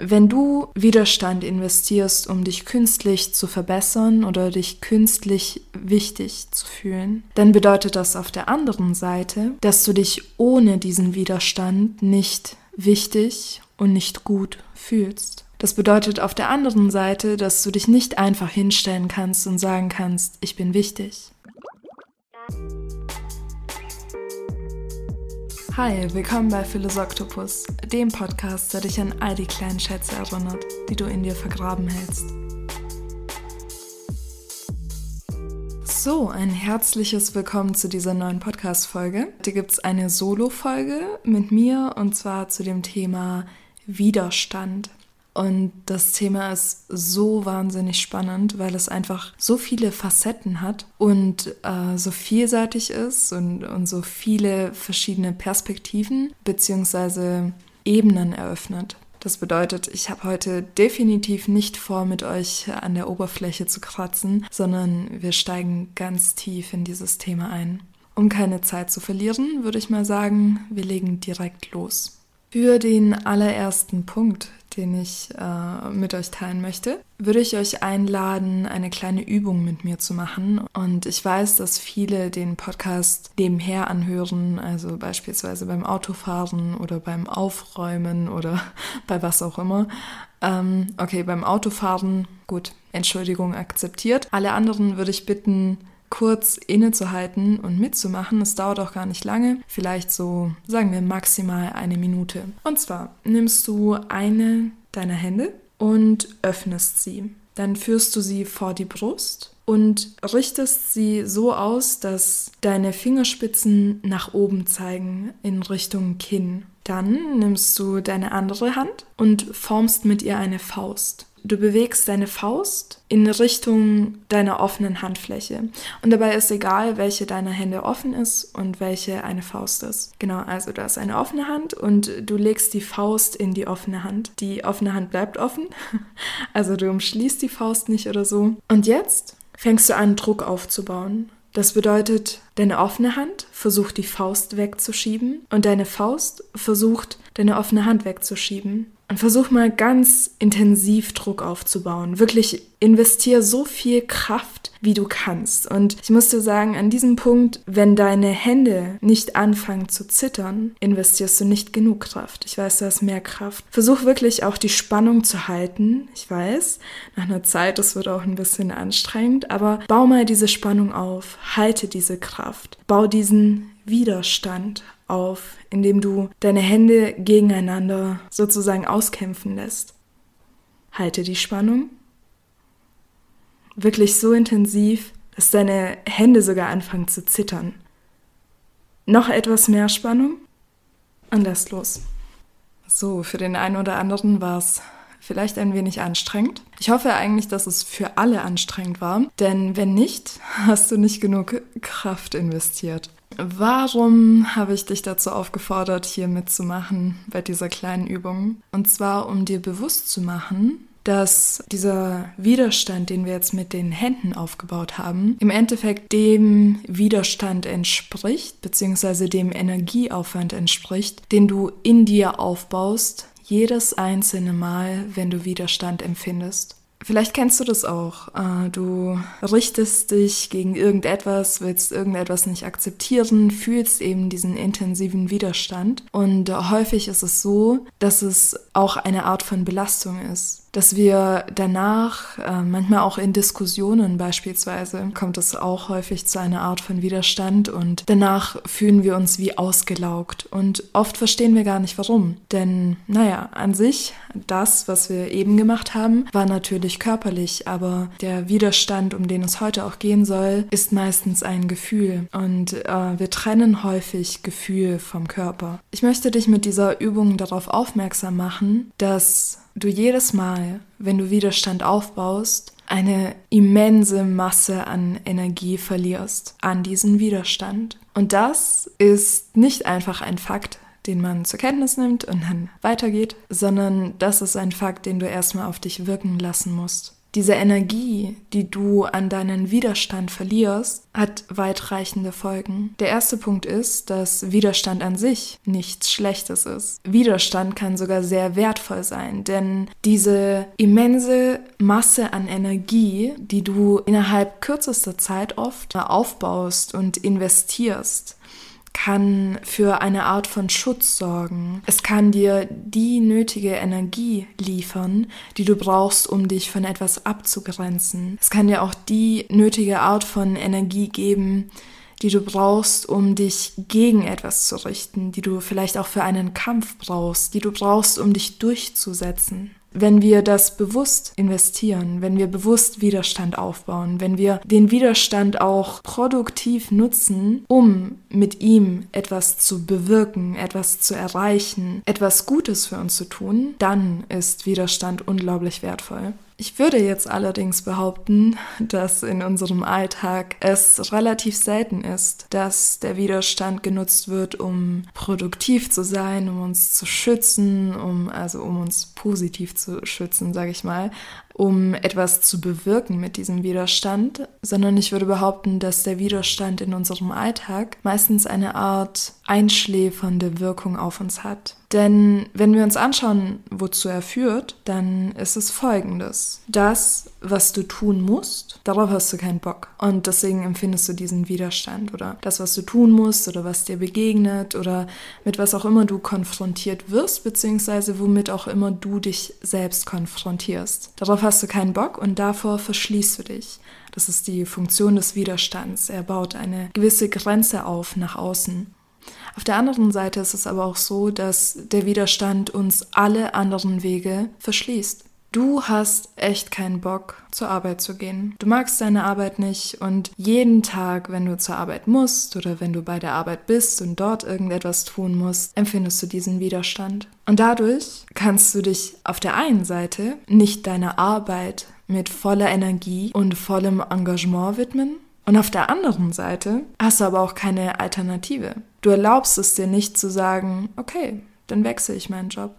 Wenn du Widerstand investierst, um dich künstlich zu verbessern oder dich künstlich wichtig zu fühlen, dann bedeutet das auf der anderen Seite, dass du dich ohne diesen Widerstand nicht wichtig und nicht gut fühlst. Das bedeutet auf der anderen Seite, dass du dich nicht einfach hinstellen kannst und sagen kannst, ich bin wichtig. Hi, willkommen bei Philosoktopus, dem Podcast, der dich an all die kleinen Schätze erinnert, die du in dir vergraben hältst. So, ein herzliches Willkommen zu dieser neuen Podcast-Folge. Hier gibt es eine Solo-Folge mit mir und zwar zu dem Thema Widerstand. Und das Thema ist so wahnsinnig spannend, weil es einfach so viele Facetten hat und äh, so vielseitig ist und, und so viele verschiedene Perspektiven bzw. Ebenen eröffnet. Das bedeutet, ich habe heute definitiv nicht vor, mit euch an der Oberfläche zu kratzen, sondern wir steigen ganz tief in dieses Thema ein. Um keine Zeit zu verlieren, würde ich mal sagen, wir legen direkt los. Für den allerersten Punkt, den ich äh, mit euch teilen möchte, würde ich euch einladen, eine kleine Übung mit mir zu machen. Und ich weiß, dass viele den Podcast nebenher anhören, also beispielsweise beim Autofahren oder beim Aufräumen oder bei was auch immer. Ähm, okay, beim Autofahren, gut, Entschuldigung akzeptiert. Alle anderen würde ich bitten, kurz innezuhalten und mitzumachen. Es dauert auch gar nicht lange, vielleicht so, sagen wir maximal eine Minute. Und zwar nimmst du eine deiner Hände und öffnest sie. Dann führst du sie vor die Brust und richtest sie so aus, dass deine Fingerspitzen nach oben zeigen in Richtung Kinn. Dann nimmst du deine andere Hand und formst mit ihr eine Faust. Du bewegst deine Faust in Richtung deiner offenen Handfläche. Und dabei ist egal, welche deiner Hände offen ist und welche eine Faust ist. Genau, also du hast eine offene Hand und du legst die Faust in die offene Hand. Die offene Hand bleibt offen. Also du umschließt die Faust nicht oder so. Und jetzt fängst du an, Druck aufzubauen. Das bedeutet, deine offene Hand versucht die Faust wegzuschieben und deine Faust versucht deine offene Hand wegzuschieben. Und versuch mal ganz intensiv Druck aufzubauen. Wirklich investier so viel Kraft, wie du kannst. Und ich muss dir sagen, an diesem Punkt, wenn deine Hände nicht anfangen zu zittern, investierst du nicht genug Kraft. Ich weiß, du hast mehr Kraft. Versuch wirklich auch die Spannung zu halten. Ich weiß, nach einer Zeit, das wird auch ein bisschen anstrengend, aber bau mal diese Spannung auf. Halte diese Kraft. Bau diesen Widerstand auf, indem du deine Hände gegeneinander sozusagen auskämpfen lässt. Halte die Spannung wirklich so intensiv, dass deine Hände sogar anfangen zu zittern. Noch etwas mehr Spannung und lass los. So, für den einen oder anderen war es vielleicht ein wenig anstrengend. Ich hoffe eigentlich, dass es für alle anstrengend war, denn wenn nicht, hast du nicht genug Kraft investiert. Warum habe ich dich dazu aufgefordert, hier mitzumachen bei dieser kleinen Übung? Und zwar, um dir bewusst zu machen, dass dieser Widerstand, den wir jetzt mit den Händen aufgebaut haben, im Endeffekt dem Widerstand entspricht, beziehungsweise dem Energieaufwand entspricht, den du in dir aufbaust, jedes einzelne Mal, wenn du Widerstand empfindest. Vielleicht kennst du das auch. Äh, du richtest dich gegen irgendetwas, willst irgendetwas nicht akzeptieren, fühlst eben diesen intensiven Widerstand. Und häufig ist es so, dass es auch eine Art von Belastung ist dass wir danach, äh, manchmal auch in Diskussionen beispielsweise, kommt es auch häufig zu einer Art von Widerstand und danach fühlen wir uns wie ausgelaugt und oft verstehen wir gar nicht warum. Denn, naja, an sich, das, was wir eben gemacht haben, war natürlich körperlich, aber der Widerstand, um den es heute auch gehen soll, ist meistens ein Gefühl und äh, wir trennen häufig Gefühl vom Körper. Ich möchte dich mit dieser Übung darauf aufmerksam machen, dass du jedes Mal, wenn du Widerstand aufbaust, eine immense Masse an Energie verlierst an diesen Widerstand. Und das ist nicht einfach ein Fakt, den man zur Kenntnis nimmt und dann weitergeht, sondern das ist ein Fakt, den du erstmal auf dich wirken lassen musst. Diese Energie, die du an deinen Widerstand verlierst, hat weitreichende Folgen. Der erste Punkt ist, dass Widerstand an sich nichts Schlechtes ist. Widerstand kann sogar sehr wertvoll sein, denn diese immense Masse an Energie, die du innerhalb kürzester Zeit oft aufbaust und investierst, kann für eine Art von Schutz sorgen. Es kann dir die nötige Energie liefern, die du brauchst, um dich von etwas abzugrenzen. Es kann dir auch die nötige Art von Energie geben, die du brauchst, um dich gegen etwas zu richten, die du vielleicht auch für einen Kampf brauchst, die du brauchst, um dich durchzusetzen. Wenn wir das bewusst investieren, wenn wir bewusst Widerstand aufbauen, wenn wir den Widerstand auch produktiv nutzen, um mit ihm etwas zu bewirken, etwas zu erreichen, etwas Gutes für uns zu tun, dann ist Widerstand unglaublich wertvoll. Ich würde jetzt allerdings behaupten, dass in unserem Alltag es relativ selten ist, dass der Widerstand genutzt wird, um produktiv zu sein, um uns zu schützen, um also um uns positiv zu schützen, sage ich mal, um etwas zu bewirken mit diesem Widerstand, sondern ich würde behaupten, dass der Widerstand in unserem Alltag meistens eine Art einschläfernde Wirkung auf uns hat. Denn wenn wir uns anschauen, wozu er führt, dann ist es folgendes. Das, was du tun musst, darauf hast du keinen Bock. Und deswegen empfindest du diesen Widerstand. Oder das, was du tun musst oder was dir begegnet oder mit was auch immer du konfrontiert wirst, beziehungsweise womit auch immer du dich selbst konfrontierst. Darauf hast du keinen Bock und davor verschließt du dich. Das ist die Funktion des Widerstands. Er baut eine gewisse Grenze auf nach außen. Auf der anderen Seite ist es aber auch so, dass der Widerstand uns alle anderen Wege verschließt. Du hast echt keinen Bock, zur Arbeit zu gehen. Du magst deine Arbeit nicht und jeden Tag, wenn du zur Arbeit musst oder wenn du bei der Arbeit bist und dort irgendetwas tun musst, empfindest du diesen Widerstand. Und dadurch kannst du dich auf der einen Seite nicht deiner Arbeit mit voller Energie und vollem Engagement widmen und auf der anderen Seite hast du aber auch keine Alternative. Du erlaubst es dir nicht zu sagen, okay, dann wechsle ich meinen Job.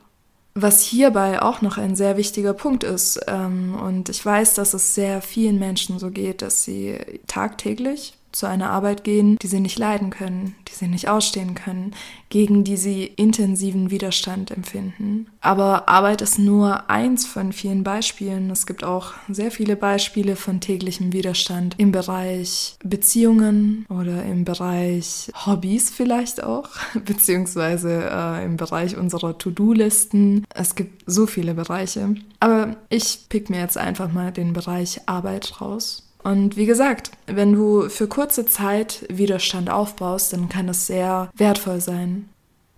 Was hierbei auch noch ein sehr wichtiger Punkt ist, ähm, und ich weiß, dass es sehr vielen Menschen so geht, dass sie tagtäglich zu einer Arbeit gehen, die sie nicht leiden können, die sie nicht ausstehen können, gegen die sie intensiven Widerstand empfinden. Aber Arbeit ist nur eins von vielen Beispielen. Es gibt auch sehr viele Beispiele von täglichem Widerstand im Bereich Beziehungen oder im Bereich Hobbys vielleicht auch, beziehungsweise äh, im Bereich unserer To-Do-Listen. Es gibt so viele Bereiche. Aber ich pick mir jetzt einfach mal den Bereich Arbeit raus. Und wie gesagt, wenn du für kurze Zeit Widerstand aufbaust, dann kann es sehr wertvoll sein.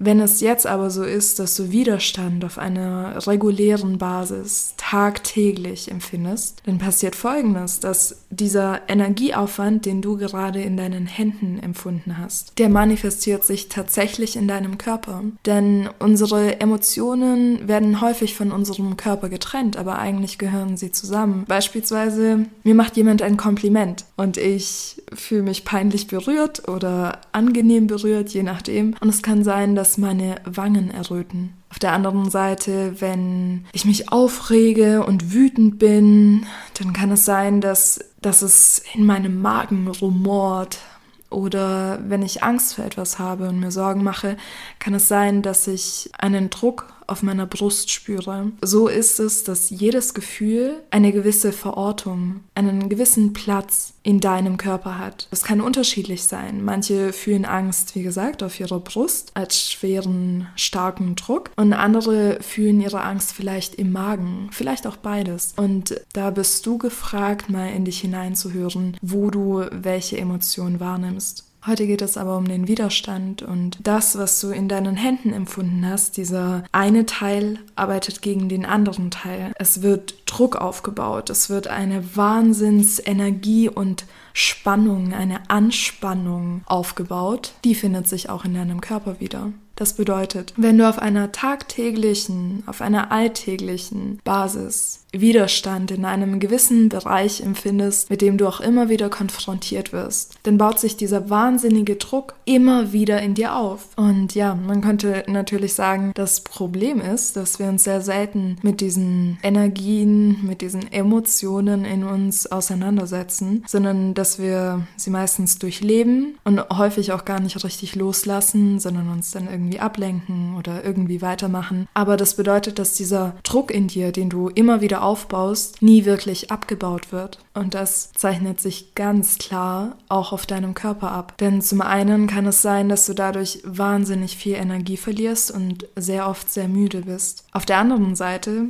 Wenn es jetzt aber so ist, dass du Widerstand auf einer regulären Basis tagtäglich empfindest, dann passiert Folgendes, dass dieser Energieaufwand, den du gerade in deinen Händen empfunden hast, der manifestiert sich tatsächlich in deinem Körper. Denn unsere Emotionen werden häufig von unserem Körper getrennt, aber eigentlich gehören sie zusammen. Beispielsweise, mir macht jemand ein Kompliment und ich fühle mich peinlich berührt oder angenehm berührt, je nachdem. Und es kann sein, dass meine Wangen erröten. Auf der anderen Seite, wenn ich mich aufrege und wütend bin, dann kann es sein, dass, dass es in meinem Magen rumort. Oder wenn ich Angst vor etwas habe und mir Sorgen mache, kann es sein, dass ich einen Druck auf meiner Brust spüre. So ist es, dass jedes Gefühl eine gewisse Verortung, einen gewissen Platz in deinem Körper hat. Das kann unterschiedlich sein. Manche fühlen Angst, wie gesagt, auf ihrer Brust als schweren, starken Druck und andere fühlen ihre Angst vielleicht im Magen, vielleicht auch beides. Und da bist du gefragt, mal in dich hineinzuhören, wo du welche Emotionen wahrnimmst. Heute geht es aber um den Widerstand und das, was du in deinen Händen empfunden hast. Dieser eine Teil arbeitet gegen den anderen Teil. Es wird Druck aufgebaut, es wird eine Wahnsinnsenergie und Spannung, eine Anspannung aufgebaut. Die findet sich auch in deinem Körper wieder. Das bedeutet, wenn du auf einer tagtäglichen, auf einer alltäglichen Basis Widerstand in einem gewissen Bereich empfindest, mit dem du auch immer wieder konfrontiert wirst, dann baut sich dieser wahnsinnige Druck immer wieder in dir auf. Und ja, man könnte natürlich sagen, das Problem ist, dass wir uns sehr selten mit diesen Energien, mit diesen Emotionen in uns auseinandersetzen, sondern dass wir sie meistens durchleben und häufig auch gar nicht richtig loslassen, sondern uns dann irgendwie ablenken oder irgendwie weitermachen. Aber das bedeutet, dass dieser Druck in dir, den du immer wieder aufbaust, nie wirklich abgebaut wird. Und das zeichnet sich ganz klar auch auf deinem Körper ab. Denn zum einen kann es sein, dass du dadurch wahnsinnig viel Energie verlierst und sehr oft sehr müde bist. Auf der anderen Seite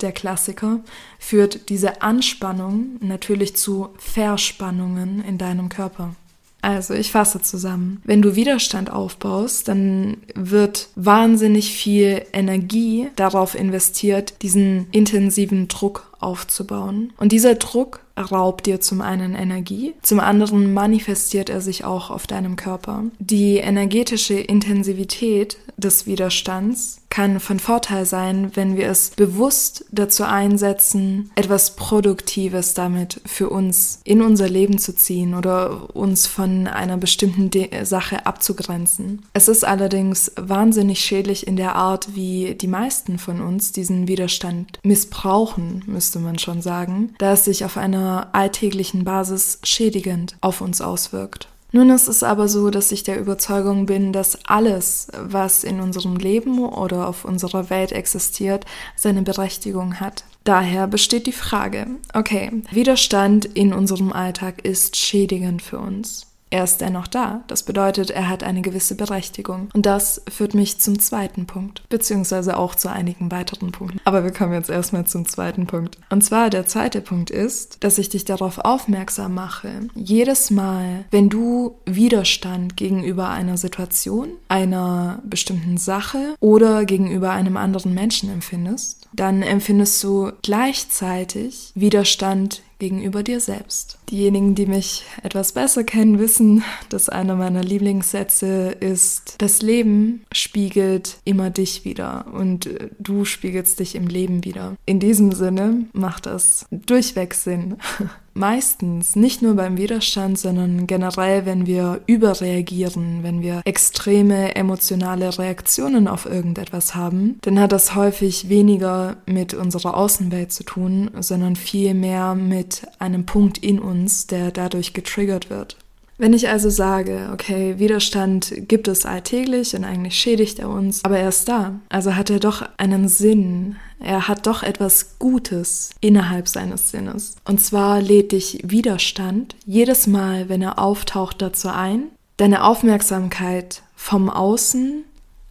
der Klassiker, führt diese Anspannung natürlich zu Verspannungen in deinem Körper. Also ich fasse zusammen. Wenn du Widerstand aufbaust, dann wird wahnsinnig viel Energie darauf investiert, diesen intensiven Druck aufzubauen. Und dieser Druck raubt dir zum einen Energie, zum anderen manifestiert er sich auch auf deinem Körper. Die energetische Intensivität des Widerstands kann von Vorteil sein, wenn wir es bewusst dazu einsetzen, etwas Produktives damit für uns in unser Leben zu ziehen oder uns von einer bestimmten De Sache abzugrenzen. Es ist allerdings wahnsinnig schädlich in der Art, wie die meisten von uns diesen Widerstand missbrauchen, müsste man schon sagen, da es sich auf einer alltäglichen Basis schädigend auf uns auswirkt. Nun ist es aber so, dass ich der Überzeugung bin, dass alles, was in unserem Leben oder auf unserer Welt existiert, seine Berechtigung hat. Daher besteht die Frage, okay, Widerstand in unserem Alltag ist schädigend für uns er ist dennoch da. Das bedeutet, er hat eine gewisse Berechtigung. Und das führt mich zum zweiten Punkt, beziehungsweise auch zu einigen weiteren Punkten. Aber wir kommen jetzt erstmal zum zweiten Punkt. Und zwar der zweite Punkt ist, dass ich dich darauf aufmerksam mache, jedes Mal, wenn du Widerstand gegenüber einer Situation, einer bestimmten Sache oder gegenüber einem anderen Menschen empfindest, dann empfindest du gleichzeitig Widerstand gegenüber dir selbst. Diejenigen, die mich etwas besser kennen, wissen, dass einer meiner Lieblingssätze ist, das Leben spiegelt immer dich wieder und äh, du spiegelst dich im Leben wieder. In diesem Sinne macht das durchweg Sinn. meistens, nicht nur beim Widerstand, sondern generell, wenn wir überreagieren, wenn wir extreme emotionale Reaktionen auf irgendetwas haben, dann hat das häufig weniger mit unserer Außenwelt zu tun, sondern viel mehr mit einem Punkt in uns, der dadurch getriggert wird. Wenn ich also sage, okay, Widerstand gibt es alltäglich und eigentlich schädigt er uns, aber er ist da, also hat er doch einen Sinn, er hat doch etwas Gutes innerhalb seines Sinnes. Und zwar lädt dich Widerstand jedes Mal, wenn er auftaucht, dazu ein, deine Aufmerksamkeit vom Außen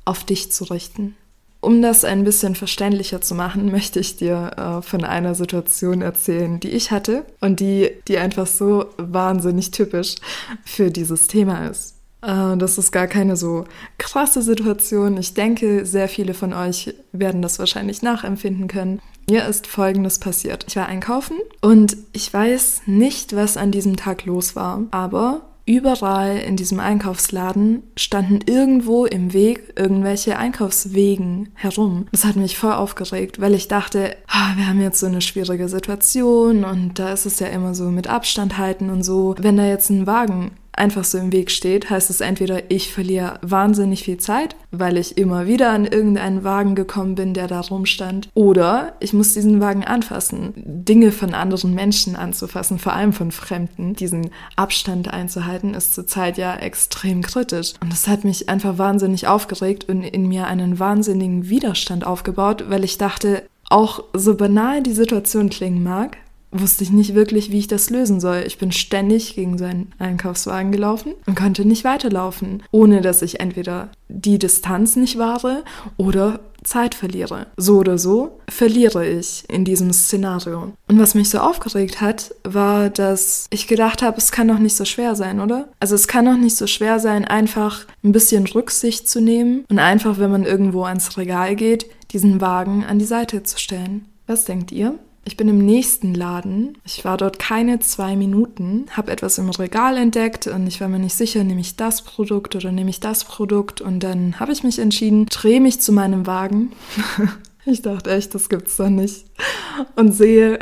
auf dich zu richten. Um das ein bisschen verständlicher zu machen, möchte ich dir äh, von einer Situation erzählen, die ich hatte und die, die einfach so wahnsinnig typisch für dieses Thema ist. Äh, das ist gar keine so krasse Situation. Ich denke, sehr viele von euch werden das wahrscheinlich nachempfinden können. Mir ist Folgendes passiert. Ich war einkaufen und ich weiß nicht, was an diesem Tag los war, aber Überall in diesem Einkaufsladen standen irgendwo im Weg irgendwelche Einkaufswegen herum. Das hat mich voll aufgeregt, weil ich dachte, ah, wir haben jetzt so eine schwierige Situation und da ist es ja immer so mit Abstand halten und so. Wenn da jetzt ein Wagen einfach so im Weg steht, heißt es entweder, ich verliere wahnsinnig viel Zeit, weil ich immer wieder an irgendeinen Wagen gekommen bin, der da rumstand, oder ich muss diesen Wagen anfassen, Dinge von anderen Menschen anzufassen, vor allem von Fremden. Diesen Abstand einzuhalten ist zurzeit ja extrem kritisch. Und das hat mich einfach wahnsinnig aufgeregt und in mir einen wahnsinnigen Widerstand aufgebaut, weil ich dachte, auch so banal die Situation klingen mag, wusste ich nicht wirklich, wie ich das lösen soll. Ich bin ständig gegen seinen Einkaufswagen gelaufen und konnte nicht weiterlaufen, ohne dass ich entweder die Distanz nicht wahre oder Zeit verliere. So oder so verliere ich in diesem Szenario. Und was mich so aufgeregt hat, war, dass ich gedacht habe, es kann doch nicht so schwer sein, oder? Also es kann doch nicht so schwer sein, einfach ein bisschen Rücksicht zu nehmen und einfach, wenn man irgendwo ans Regal geht, diesen Wagen an die Seite zu stellen. Was denkt ihr? Ich bin im nächsten Laden. Ich war dort keine zwei Minuten, habe etwas im Regal entdeckt und ich war mir nicht sicher, nehme ich das Produkt oder nehme ich das Produkt. Und dann habe ich mich entschieden, drehe mich zu meinem Wagen. ich dachte echt, das gibt's doch nicht. Und sehe,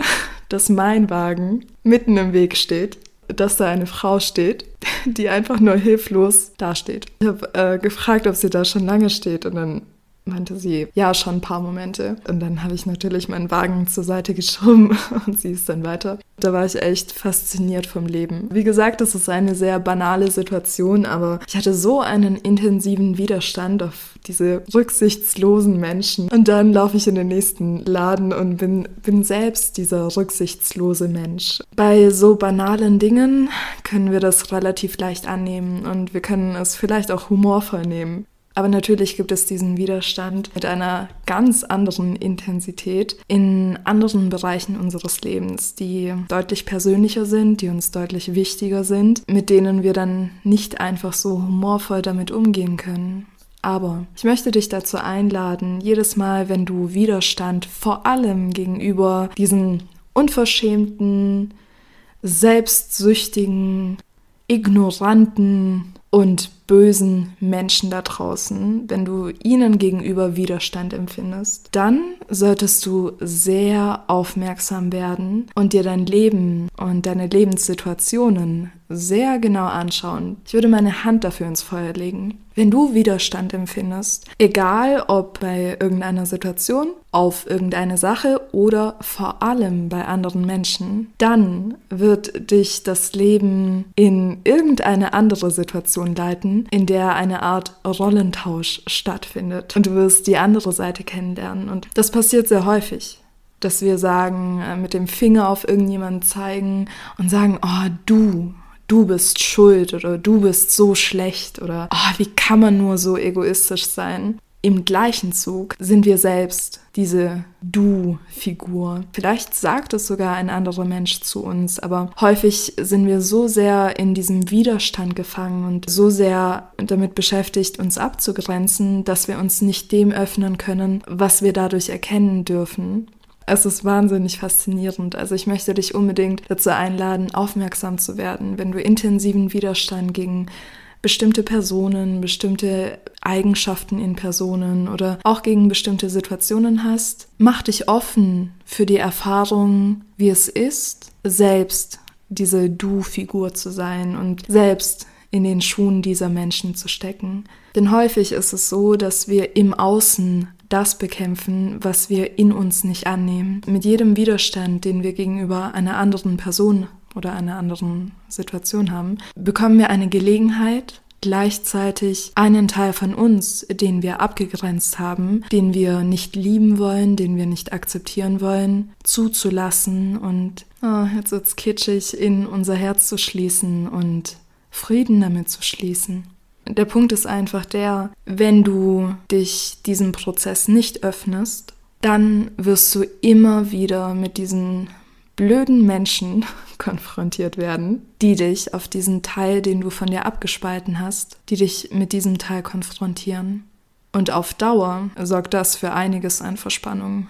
dass mein Wagen mitten im Weg steht dass da eine Frau steht, die einfach nur hilflos dasteht. Ich habe äh, gefragt, ob sie da schon lange steht und dann meinte sie, ja, schon ein paar Momente. Und dann habe ich natürlich meinen Wagen zur Seite geschoben und sie ist dann weiter. Da war ich echt fasziniert vom Leben. Wie gesagt, das ist eine sehr banale Situation, aber ich hatte so einen intensiven Widerstand auf diese rücksichtslosen Menschen. Und dann laufe ich in den nächsten Laden und bin, bin selbst dieser rücksichtslose Mensch. Bei so banalen Dingen können wir das relativ leicht annehmen und wir können es vielleicht auch humorvoll nehmen. Aber natürlich gibt es diesen Widerstand mit einer ganz anderen Intensität in anderen Bereichen unseres Lebens, die deutlich persönlicher sind, die uns deutlich wichtiger sind, mit denen wir dann nicht einfach so humorvoll damit umgehen können. Aber ich möchte dich dazu einladen, jedes Mal, wenn du Widerstand vor allem gegenüber diesen unverschämten, selbstsüchtigen, ignoranten und bösen Menschen da draußen, wenn du ihnen gegenüber Widerstand empfindest, dann solltest du sehr aufmerksam werden und dir dein Leben und deine Lebenssituationen sehr genau anschauen. Ich würde meine Hand dafür ins Feuer legen. Wenn du Widerstand empfindest, egal ob bei irgendeiner Situation, auf irgendeine Sache oder vor allem bei anderen Menschen, dann wird dich das Leben in irgendeine andere Situation leiten, in der eine Art Rollentausch stattfindet. Und du wirst die andere Seite kennenlernen. Und das passiert sehr häufig dass wir sagen, äh, mit dem Finger auf irgendjemanden zeigen und sagen, oh du, du bist schuld oder du bist so schlecht oder oh, wie kann man nur so egoistisch sein. Im gleichen Zug sind wir selbst diese Du-Figur. Vielleicht sagt es sogar ein anderer Mensch zu uns, aber häufig sind wir so sehr in diesem Widerstand gefangen und so sehr damit beschäftigt, uns abzugrenzen, dass wir uns nicht dem öffnen können, was wir dadurch erkennen dürfen. Es ist wahnsinnig faszinierend. Also ich möchte dich unbedingt dazu einladen, aufmerksam zu werden, wenn du intensiven Widerstand gegen bestimmte Personen, bestimmte Eigenschaften in Personen oder auch gegen bestimmte Situationen hast. Mach dich offen für die Erfahrung, wie es ist, selbst diese Du-Figur zu sein und selbst in den Schuhen dieser Menschen zu stecken. Denn häufig ist es so, dass wir im Außen das bekämpfen, was wir in uns nicht annehmen. Mit jedem Widerstand, den wir gegenüber einer anderen Person oder einer anderen Situation haben, bekommen wir eine Gelegenheit, gleichzeitig einen Teil von uns, den wir abgegrenzt haben, den wir nicht lieben wollen, den wir nicht akzeptieren wollen, zuzulassen und oh, jetzt wird's kitschig, in unser Herz zu schließen und Frieden damit zu schließen. Der Punkt ist einfach der, wenn du dich diesem Prozess nicht öffnest, dann wirst du immer wieder mit diesen blöden Menschen konfrontiert werden, die dich auf diesen Teil, den du von dir abgespalten hast, die dich mit diesem Teil konfrontieren. Und auf Dauer sorgt das für einiges an Verspannung.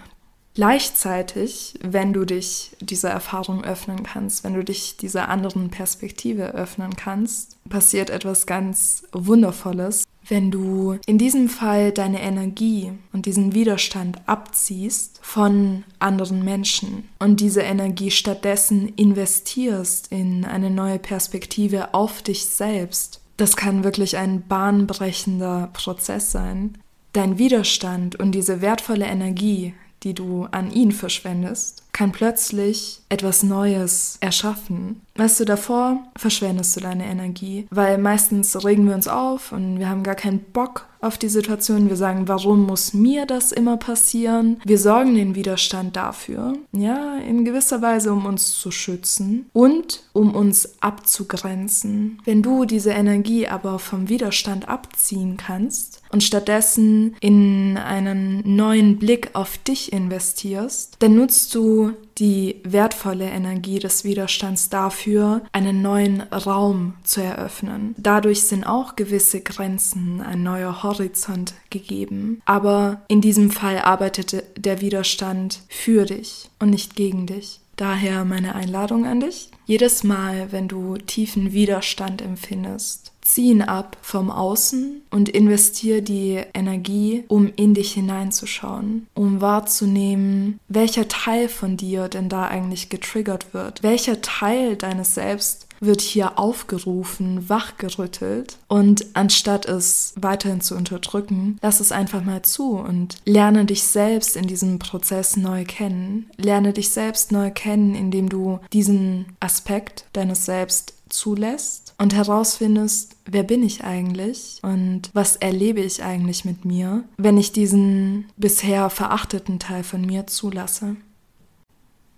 Gleichzeitig, wenn du dich dieser Erfahrung öffnen kannst, wenn du dich dieser anderen Perspektive öffnen kannst, passiert etwas ganz Wundervolles. Wenn du in diesem Fall deine Energie und diesen Widerstand abziehst von anderen Menschen und diese Energie stattdessen investierst in eine neue Perspektive auf dich selbst, das kann wirklich ein bahnbrechender Prozess sein. Dein Widerstand und diese wertvolle Energie, die du an ihn verschwendest, kann plötzlich etwas Neues erschaffen. Weißt du, davor verschwendest du deine Energie, weil meistens regen wir uns auf und wir haben gar keinen Bock auf die Situation. Wir sagen, warum muss mir das immer passieren? Wir sorgen den Widerstand dafür, ja, in gewisser Weise, um uns zu schützen und um uns abzugrenzen. Wenn du diese Energie aber vom Widerstand abziehen kannst, und stattdessen in einen neuen Blick auf dich investierst, dann nutzt du die wertvolle Energie des Widerstands dafür, einen neuen Raum zu eröffnen. Dadurch sind auch gewisse Grenzen, ein neuer Horizont gegeben. Aber in diesem Fall arbeitete der Widerstand für dich und nicht gegen dich. Daher meine Einladung an dich. Jedes Mal, wenn du tiefen Widerstand empfindest, zieh ihn ab vom Außen und investier die Energie, um in dich hineinzuschauen, um wahrzunehmen, welcher Teil von dir denn da eigentlich getriggert wird, welcher Teil deines Selbst wird hier aufgerufen, wachgerüttelt? Und anstatt es weiterhin zu unterdrücken, lass es einfach mal zu und lerne dich selbst in diesem Prozess neu kennen. Lerne dich selbst neu kennen, indem du diesen Aspekt deines Selbst zulässt und herausfindest, wer bin ich eigentlich und was erlebe ich eigentlich mit mir, wenn ich diesen bisher verachteten Teil von mir zulasse.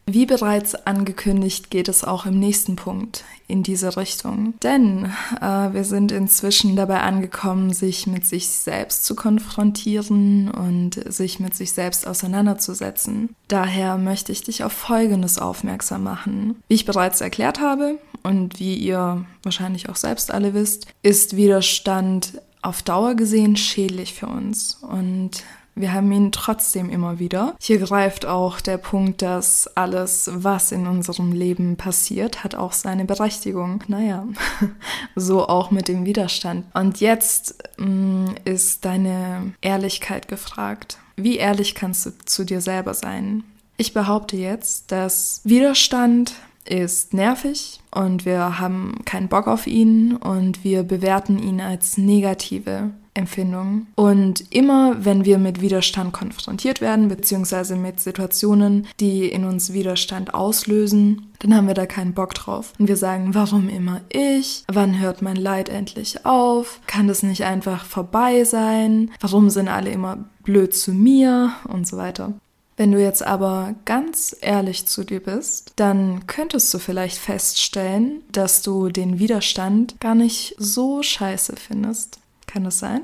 Wie bereits angekündigt, geht es auch im nächsten Punkt in diese Richtung. Denn äh, wir sind inzwischen dabei angekommen, sich mit sich selbst zu konfrontieren und sich mit sich selbst auseinanderzusetzen. Daher möchte ich dich auf Folgendes aufmerksam machen. Wie ich bereits erklärt habe und wie ihr wahrscheinlich auch selbst alle wisst, ist Widerstand auf Dauer gesehen schädlich für uns. Und wir haben ihn trotzdem immer wieder. Hier greift auch der Punkt, dass alles, was in unserem Leben passiert, hat auch seine Berechtigung. Naja, so auch mit dem Widerstand. Und jetzt mh, mm, ist deine Ehrlichkeit gefragt. Wie ehrlich kannst du zu dir selber sein? Ich behaupte jetzt, dass Widerstand ist nervig und wir haben keinen Bock auf ihn und wir bewerten ihn als negative Empfindung. Und immer, wenn wir mit Widerstand konfrontiert werden, beziehungsweise mit Situationen, die in uns Widerstand auslösen, dann haben wir da keinen Bock drauf. Und wir sagen, warum immer ich? Wann hört mein Leid endlich auf? Kann das nicht einfach vorbei sein? Warum sind alle immer blöd zu mir? Und so weiter. Wenn du jetzt aber ganz ehrlich zu dir bist, dann könntest du vielleicht feststellen, dass du den Widerstand gar nicht so scheiße findest. Kann das sein?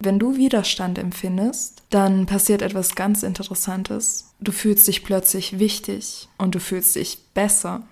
Wenn du Widerstand empfindest, dann passiert etwas ganz Interessantes. Du fühlst dich plötzlich wichtig und du fühlst dich besser.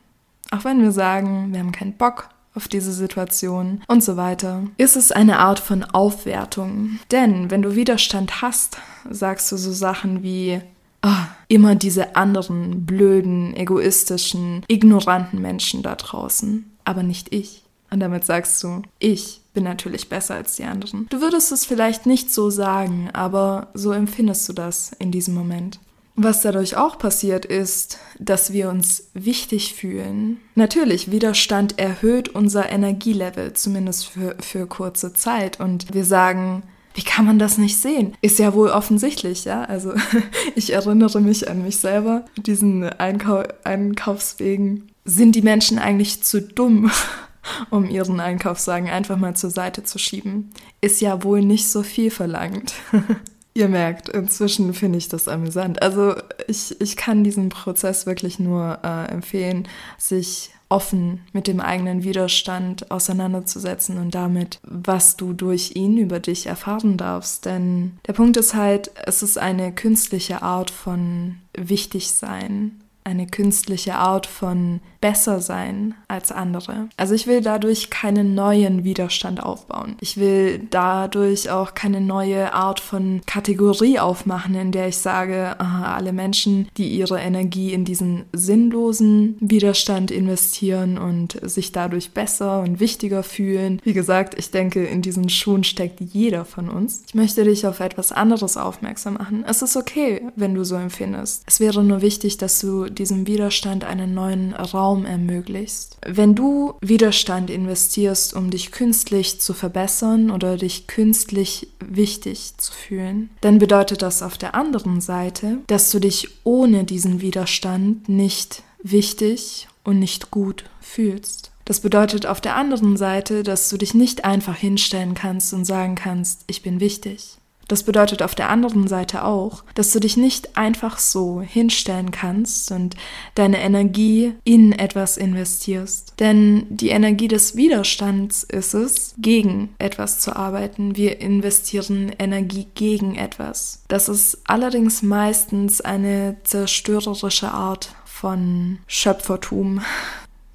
Auch wenn wir sagen, wir haben keinen Bock auf diese Situation und so weiter, ist es eine Art von Aufwertung. Denn wenn du Widerstand hast, sagst du so Sachen wie, oh, immer diese anderen blöden, egoistischen, ignoranten Menschen da draußen, aber nicht ich. Und damit sagst du, ich bin natürlich besser als die anderen. Du würdest es vielleicht nicht so sagen, aber so empfindest du das in diesem Moment. Was dadurch auch passiert ist, dass wir uns wichtig fühlen. Natürlich, Widerstand erhöht unser Energielevel, zumindest für, für kurze Zeit. Und wir sagen, wie kann man das nicht sehen? Ist ja wohl offensichtlich, ja. Also ich erinnere mich an mich selber, diesen Einkau Einkaufswegen. Sind die Menschen eigentlich zu dumm, um ihren Einkaufswagen einfach mal zur Seite zu schieben. Ist ja wohl nicht so viel verlangt. Ihr merkt, inzwischen finde ich das amüsant. Also ich, ich kann diesen Prozess wirklich nur äh, empfehlen, sich offen mit dem eigenen Widerstand auseinanderzusetzen und damit, was du durch ihn über dich erfahren darfst. Denn der Punkt ist halt, es ist eine künstliche Art von Wichtigsein, eine künstliche Art von besser sein als andere. Also ich will dadurch keinen neuen Widerstand aufbauen. Ich will dadurch auch keine neue Art von Kategorie aufmachen, in der ich sage, aha, alle Menschen, die ihre Energie in diesen sinnlosen Widerstand investieren und sich dadurch besser und wichtiger fühlen. Wie gesagt, ich denke, in diesen Schuhen steckt jeder von uns. Ich möchte dich auf etwas anderes aufmerksam machen. Es ist okay, wenn du so empfindest. Es wäre nur wichtig, dass du diesem Widerstand einen neuen Raum ermöglichst. Wenn du Widerstand investierst, um dich künstlich zu verbessern oder dich künstlich wichtig zu fühlen, dann bedeutet das auf der anderen Seite, dass du dich ohne diesen Widerstand nicht wichtig und nicht gut fühlst. Das bedeutet auf der anderen Seite, dass du dich nicht einfach hinstellen kannst und sagen kannst, ich bin wichtig. Das bedeutet auf der anderen Seite auch, dass du dich nicht einfach so hinstellen kannst und deine Energie in etwas investierst. Denn die Energie des Widerstands ist es, gegen etwas zu arbeiten. Wir investieren Energie gegen etwas. Das ist allerdings meistens eine zerstörerische Art von Schöpfertum.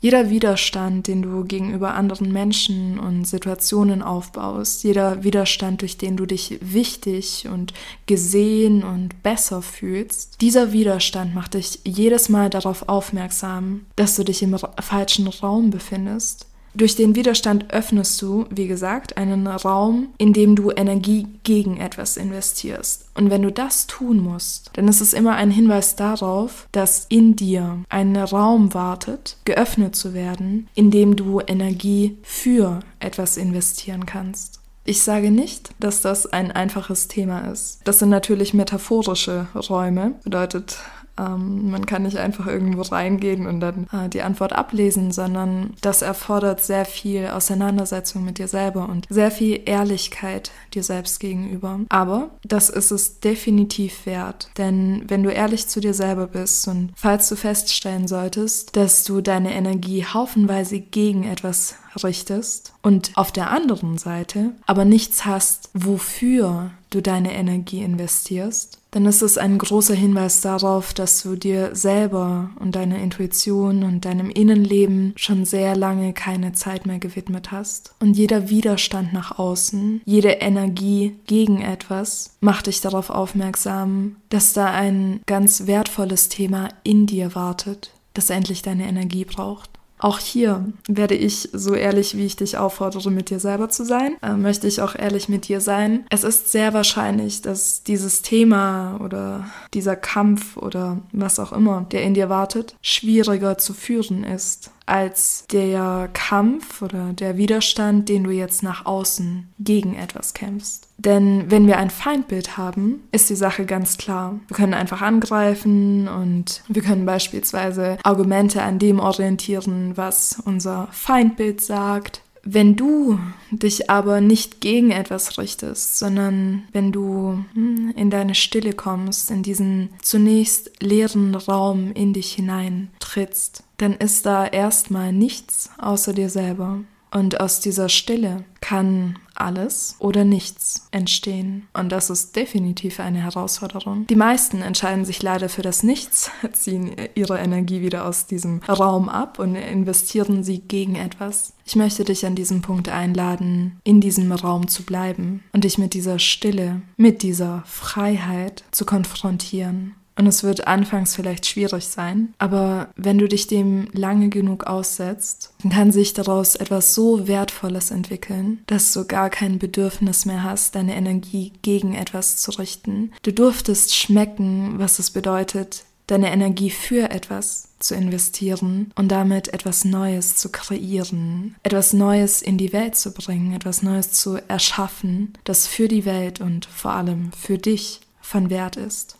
Jeder Widerstand, den du gegenüber anderen Menschen und Situationen aufbaust, jeder Widerstand, durch den du dich wichtig und gesehen und besser fühlst, dieser Widerstand macht dich jedes Mal darauf aufmerksam, dass du dich im falschen Raum befindest durch den Widerstand öffnest du, wie gesagt, einen Raum, in dem du Energie gegen etwas investierst. Und wenn du das tun musst, dann ist es immer ein Hinweis darauf, dass in dir ein Raum wartet, geöffnet zu werden, in dem du Energie für etwas investieren kannst. Ich sage nicht, dass das ein einfaches Thema ist. Das sind natürlich metaphorische Räume, bedeutet ähm, man kann nicht einfach irgendwo reingehen und dann äh, die Antwort ablesen, sondern das erfordert sehr viel Auseinandersetzung mit dir selber und sehr viel Ehrlichkeit dir selbst gegenüber. Aber das ist es definitiv wert, denn wenn du ehrlich zu dir selber bist und falls du feststellen solltest, dass du deine Energie haufenweise gegen etwas richtest und auf der anderen Seite aber nichts hast, wofür du deine Energie investierst, dann ist es ein großer Hinweis darauf, dass du dir selber und deiner Intuition und deinem Innenleben schon sehr lange keine Zeit mehr gewidmet hast. Und jeder Widerstand nach außen, jede Energie gegen etwas macht dich darauf aufmerksam, dass da ein ganz wertvolles Thema in dir wartet, das endlich deine Energie braucht. Auch hier werde ich so ehrlich, wie ich dich auffordere, mit dir selber zu sein, äh, möchte ich auch ehrlich mit dir sein. Es ist sehr wahrscheinlich, dass dieses Thema oder dieser Kampf oder was auch immer, der in dir wartet, schwieriger zu führen ist als der Kampf oder der Widerstand, den du jetzt nach außen gegen etwas kämpfst. Denn wenn wir ein Feindbild haben, ist die Sache ganz klar. Wir können einfach angreifen und wir können beispielsweise Argumente an dem orientieren, was unser Feindbild sagt. Wenn du dich aber nicht gegen etwas richtest, sondern wenn du hm, in deine Stille kommst, in diesen zunächst leeren Raum in dich hinein trittst, dann ist da erstmal nichts außer dir selber. Und aus dieser Stille kann alles oder nichts entstehen. Und das ist definitiv eine Herausforderung. Die meisten entscheiden sich leider für das Nichts, ziehen ihre Energie wieder aus diesem Raum ab und investieren sie gegen etwas. Ich möchte dich an diesem Punkt einladen, in diesem Raum zu bleiben und dich mit dieser Stille, mit dieser Freiheit zu konfrontieren und es wird anfangs vielleicht schwierig sein, aber wenn du dich dem lange genug aussetzt, dann kann sich daraus etwas so Wertvolles entwickeln, dass du gar kein Bedürfnis mehr hast, deine Energie gegen etwas zu richten. Du durftest schmecken, was es bedeutet, deine Energie für etwas zu investieren und damit etwas Neues zu kreieren, etwas Neues in die Welt zu bringen, etwas Neues zu erschaffen, das für die Welt und vor allem für dich von Wert ist.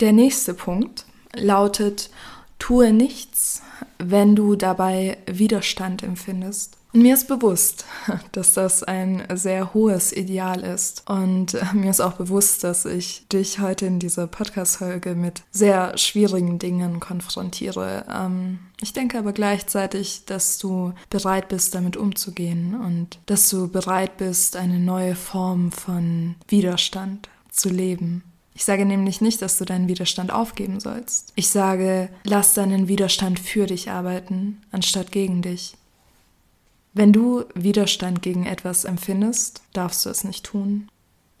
Der nächste Punkt lautet, tue nichts, wenn du dabei Widerstand empfindest. Und mir ist bewusst, dass das ein sehr hohes Ideal ist. Und mir ist auch bewusst, dass ich dich heute in dieser Podcast-Folge mit sehr schwierigen Dingen konfrontiere. Ähm, ich denke aber gleichzeitig, dass du bereit bist, damit umzugehen und dass du bereit bist, eine neue Form von Widerstand zu leben. Ich sage nämlich nicht, dass du deinen Widerstand aufgeben sollst. Ich sage, lass deinen Widerstand für dich arbeiten, anstatt gegen dich. Wenn du Widerstand gegen etwas empfindest, darfst du es nicht tun.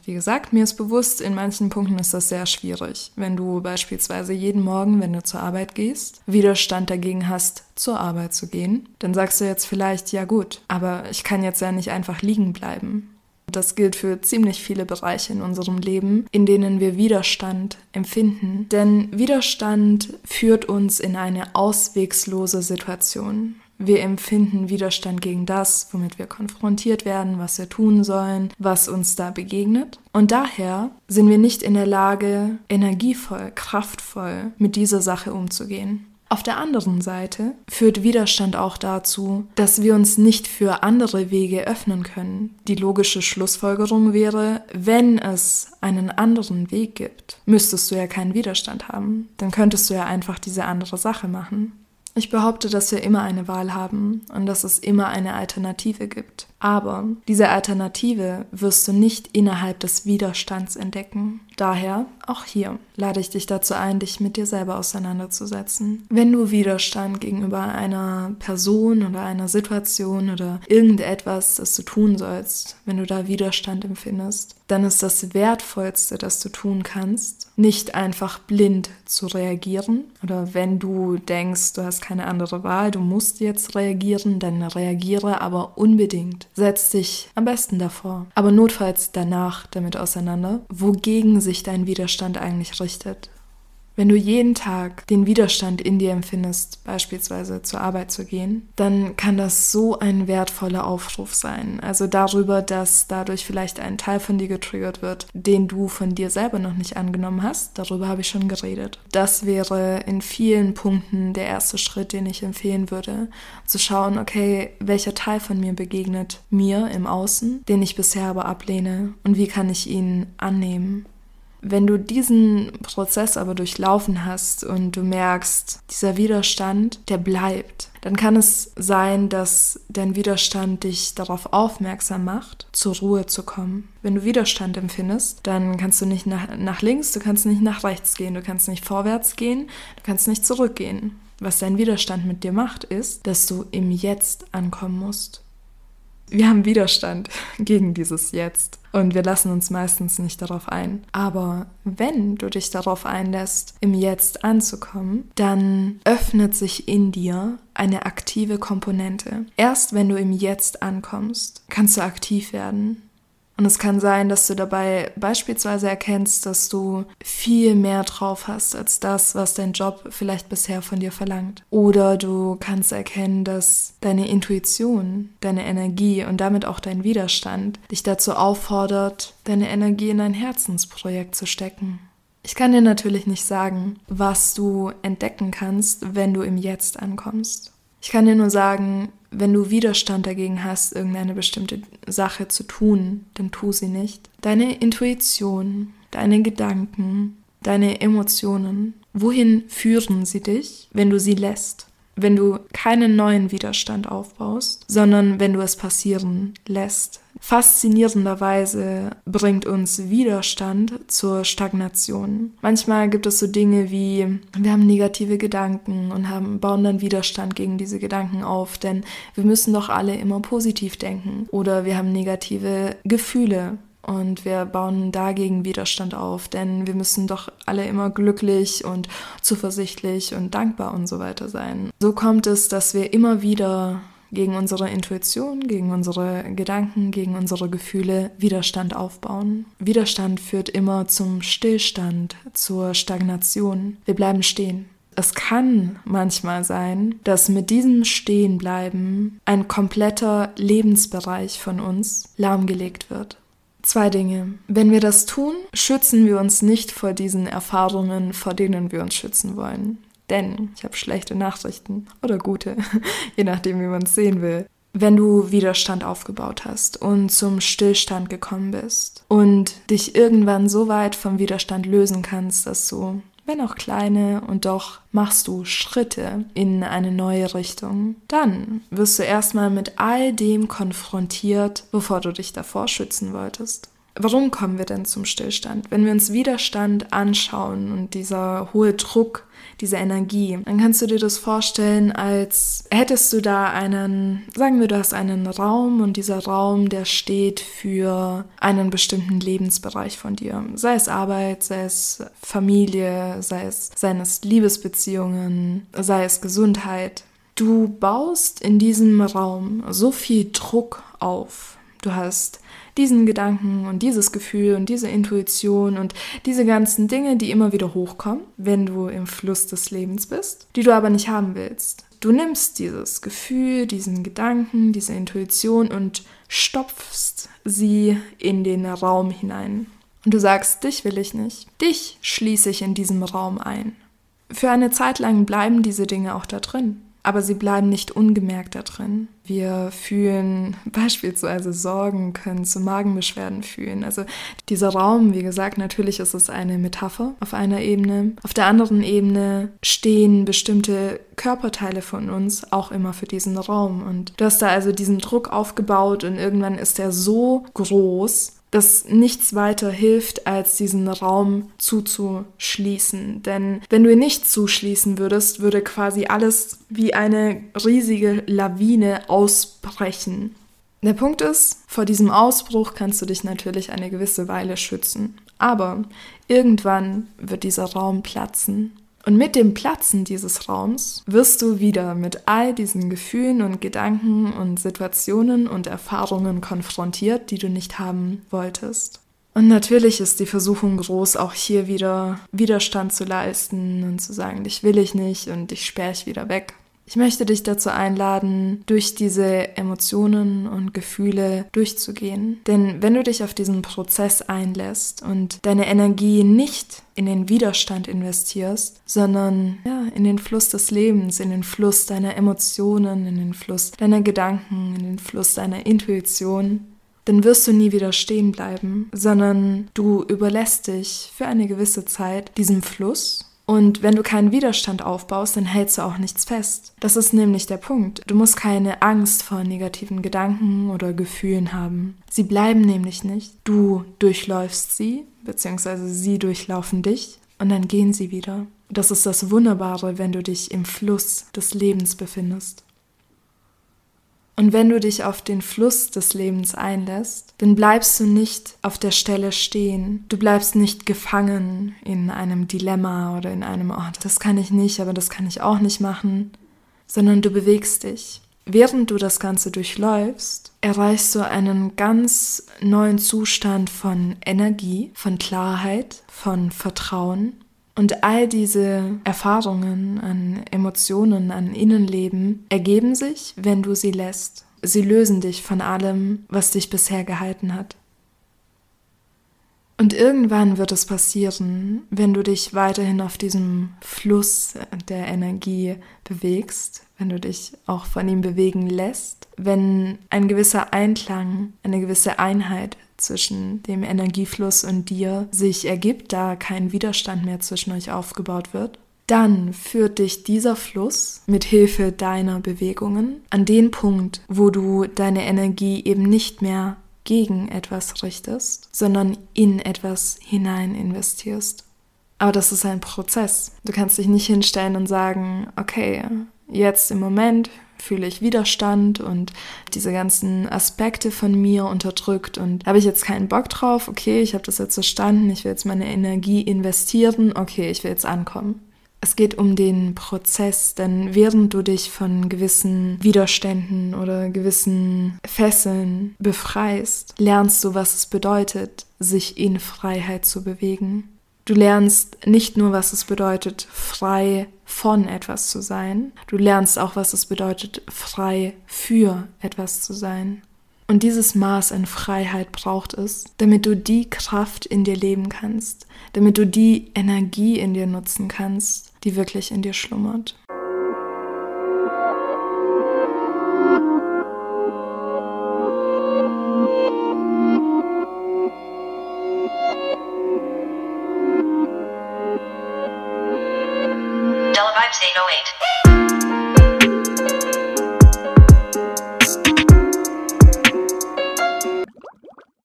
Wie gesagt, mir ist bewusst, in manchen Punkten ist das sehr schwierig. Wenn du beispielsweise jeden Morgen, wenn du zur Arbeit gehst, Widerstand dagegen hast, zur Arbeit zu gehen, dann sagst du jetzt vielleicht, ja gut, aber ich kann jetzt ja nicht einfach liegen bleiben. Das gilt für ziemlich viele Bereiche in unserem Leben, in denen wir Widerstand empfinden. Denn Widerstand führt uns in eine auswegslose Situation. Wir empfinden Widerstand gegen das, womit wir konfrontiert werden, was wir tun sollen, was uns da begegnet. Und daher sind wir nicht in der Lage, energievoll, kraftvoll mit dieser Sache umzugehen. Auf der anderen Seite führt Widerstand auch dazu, dass wir uns nicht für andere Wege öffnen können. Die logische Schlussfolgerung wäre, wenn es einen anderen Weg gibt, müsstest du ja keinen Widerstand haben. Dann könntest du ja einfach diese andere Sache machen. Ich behaupte, dass wir immer eine Wahl haben und dass es immer eine Alternative gibt. Aber diese Alternative wirst du nicht innerhalb des Widerstands entdecken. Daher, auch hier, lade ich dich dazu ein, dich mit dir selber auseinanderzusetzen. Wenn du Widerstand gegenüber einer Person oder einer Situation oder irgendetwas, das du tun sollst, wenn du da Widerstand empfindest, dann ist das Wertvollste, das du tun kannst, nicht einfach blind zu reagieren. Oder wenn du denkst, du hast keine andere Wahl, du musst jetzt reagieren, dann reagiere aber unbedingt. Setz dich am besten davor, aber notfalls danach damit auseinander, wogegen sich dein Widerstand eigentlich richtet. Wenn du jeden Tag den Widerstand in dir empfindest, beispielsweise zur Arbeit zu gehen, dann kann das so ein wertvoller Aufruf sein. Also darüber, dass dadurch vielleicht ein Teil von dir getriggert wird, den du von dir selber noch nicht angenommen hast. Darüber habe ich schon geredet. Das wäre in vielen Punkten der erste Schritt, den ich empfehlen würde. Zu schauen, okay, welcher Teil von mir begegnet mir im Außen, den ich bisher aber ablehne und wie kann ich ihn annehmen wenn du diesen Prozess aber durchlaufen hast und du merkst, dieser Widerstand, der bleibt, dann kann es sein, dass dein Widerstand dich darauf aufmerksam macht, zur Ruhe zu kommen. Wenn du Widerstand empfindest, dann kannst du nicht nach, nach links, du kannst nicht nach rechts gehen, du kannst nicht vorwärts gehen, du kannst nicht zurückgehen. Was dein Widerstand mit dir macht, ist, dass du im Jetzt ankommen musst. Wir haben Widerstand gegen dieses Jetzt und wir lassen uns meistens nicht darauf ein. Aber wenn du dich darauf einlässt, im Jetzt anzukommen, dann öffnet sich in dir eine aktive Komponente. Erst wenn du im Jetzt ankommst, kannst du aktiv werden. Und es kann sein, dass du dabei beispielsweise erkennst, dass du viel mehr drauf hast als das, was dein Job vielleicht bisher von dir verlangt. Oder du kannst erkennen, dass deine Intuition, deine Energie und damit auch dein Widerstand dich dazu auffordert, deine Energie in ein Herzensprojekt zu stecken. Ich kann dir natürlich nicht sagen, was du entdecken kannst, wenn du im Jetzt ankommst. Ich kann dir nur sagen, wenn du Widerstand dagegen hast, irgendeine bestimmte Sache zu tun, dann tu sie nicht. Deine Intuition, deine Gedanken, deine Emotionen, wohin führen sie dich, wenn du sie lässt? Wenn du keinen neuen Widerstand aufbaust, sondern wenn du es passieren lässt, Faszinierenderweise bringt uns Widerstand zur Stagnation. Manchmal gibt es so Dinge wie, wir haben negative Gedanken und haben, bauen dann Widerstand gegen diese Gedanken auf, denn wir müssen doch alle immer positiv denken. Oder wir haben negative Gefühle und wir bauen dagegen Widerstand auf, denn wir müssen doch alle immer glücklich und zuversichtlich und dankbar und so weiter sein. So kommt es, dass wir immer wieder gegen unsere Intuition, gegen unsere Gedanken, gegen unsere Gefühle Widerstand aufbauen. Widerstand führt immer zum Stillstand, zur Stagnation. Wir bleiben stehen. Es kann manchmal sein, dass mit diesem Stehenbleiben ein kompletter Lebensbereich von uns lahmgelegt wird. Zwei Dinge. Wenn wir das tun, schützen wir uns nicht vor diesen Erfahrungen, vor denen wir uns schützen wollen. Denn ich habe schlechte Nachrichten oder gute, je nachdem, wie man es sehen will. Wenn du Widerstand aufgebaut hast und zum Stillstand gekommen bist und dich irgendwann so weit vom Widerstand lösen kannst, dass du, wenn auch kleine, und doch machst du Schritte in eine neue Richtung, dann wirst du erstmal mit all dem konfrontiert, wovor du dich davor schützen wolltest. Warum kommen wir denn zum Stillstand? Wenn wir uns Widerstand anschauen und dieser hohe Druck, diese Energie, dann kannst du dir das vorstellen, als hättest du da einen, sagen wir, du hast einen Raum und dieser Raum, der steht für einen bestimmten Lebensbereich von dir. Sei es Arbeit, sei es Familie, sei es, seien es Liebesbeziehungen, sei es Gesundheit. Du baust in diesem Raum so viel Druck auf. Du hast diesen Gedanken und dieses Gefühl und diese Intuition und diese ganzen Dinge, die immer wieder hochkommen, wenn du im Fluss des Lebens bist, die du aber nicht haben willst. Du nimmst dieses Gefühl, diesen Gedanken, diese Intuition und stopfst sie in den Raum hinein. Und du sagst, dich will ich nicht. Dich schließe ich in diesem Raum ein. Für eine Zeit lang bleiben diese Dinge auch da drin. Aber sie bleiben nicht ungemerkt da drin. Wir fühlen beispielsweise Sorgen, können zu Magenbeschwerden fühlen. Also dieser Raum, wie gesagt, natürlich ist es eine Metapher auf einer Ebene. Auf der anderen Ebene stehen bestimmte Körperteile von uns auch immer für diesen Raum. Und du hast da also diesen Druck aufgebaut und irgendwann ist er so groß, dass nichts weiter hilft, als diesen Raum zuzuschließen. Denn wenn du ihn nicht zuschließen würdest, würde quasi alles wie eine riesige Lawine ausbrechen. Der Punkt ist, vor diesem Ausbruch kannst du dich natürlich eine gewisse Weile schützen. Aber irgendwann wird dieser Raum platzen und mit dem Platzen dieses Raums wirst du wieder mit all diesen Gefühlen und Gedanken und Situationen und Erfahrungen konfrontiert, die du nicht haben wolltest. Und natürlich ist die Versuchung groß, auch hier wieder Widerstand zu leisten und zu sagen, dich will ich nicht und dich sperre ich wieder weg. Ich möchte dich dazu einladen, durch diese Emotionen und Gefühle durchzugehen. Denn wenn du dich auf diesen Prozess einlässt und deine Energie nicht in den Widerstand investierst, sondern ja, in den Fluss des Lebens, in den Fluss deiner Emotionen, in den Fluss deiner Gedanken, in den Fluss deiner Intuition, dann wirst du nie wieder stehen bleiben, sondern du überlässt dich für eine gewisse Zeit diesem Fluss und wenn du keinen Widerstand aufbaust, dann hältst du auch nichts fest. Das ist nämlich der Punkt. Du musst keine Angst vor negativen Gedanken oder Gefühlen haben. Sie bleiben nämlich nicht. Du durchläufst sie, beziehungsweise sie durchlaufen dich und dann gehen sie wieder. Das ist das Wunderbare, wenn du dich im Fluss des Lebens befindest. Und wenn du dich auf den Fluss des Lebens einlässt, dann bleibst du nicht auf der Stelle stehen. Du bleibst nicht gefangen in einem Dilemma oder in einem, oh, das kann ich nicht, aber das kann ich auch nicht machen, sondern du bewegst dich. Während du das Ganze durchläufst, erreichst du einen ganz neuen Zustand von Energie, von Klarheit, von Vertrauen und all diese Erfahrungen an Emotionen, an Innenleben ergeben sich, wenn du sie lässt. Sie lösen dich von allem, was dich bisher gehalten hat. Und irgendwann wird es passieren, wenn du dich weiterhin auf diesem Fluss der Energie bewegst, wenn du dich auch von ihm bewegen lässt, wenn ein gewisser Einklang, eine gewisse Einheit zwischen dem Energiefluss und dir sich ergibt, da kein Widerstand mehr zwischen euch aufgebaut wird, dann führt dich dieser Fluss mit Hilfe deiner Bewegungen an den Punkt, wo du deine Energie eben nicht mehr gegen etwas richtest, sondern in etwas hinein investierst. Aber das ist ein Prozess. Du kannst dich nicht hinstellen und sagen, okay, jetzt im Moment fühle ich Widerstand und diese ganzen Aspekte von mir unterdrückt und habe ich jetzt keinen Bock drauf, okay, ich habe das jetzt verstanden, ich will jetzt meine Energie investieren, okay, ich will jetzt ankommen. Es geht um den Prozess, denn während du dich von gewissen Widerständen oder gewissen Fesseln befreist, lernst du, was es bedeutet, sich in Freiheit zu bewegen. Du lernst nicht nur, was es bedeutet, frei von etwas zu sein, du lernst auch, was es bedeutet, frei für etwas zu sein. Und dieses Maß an Freiheit braucht es, damit du die Kraft in dir leben kannst, damit du die Energie in dir nutzen kannst, die wirklich in dir schlummert.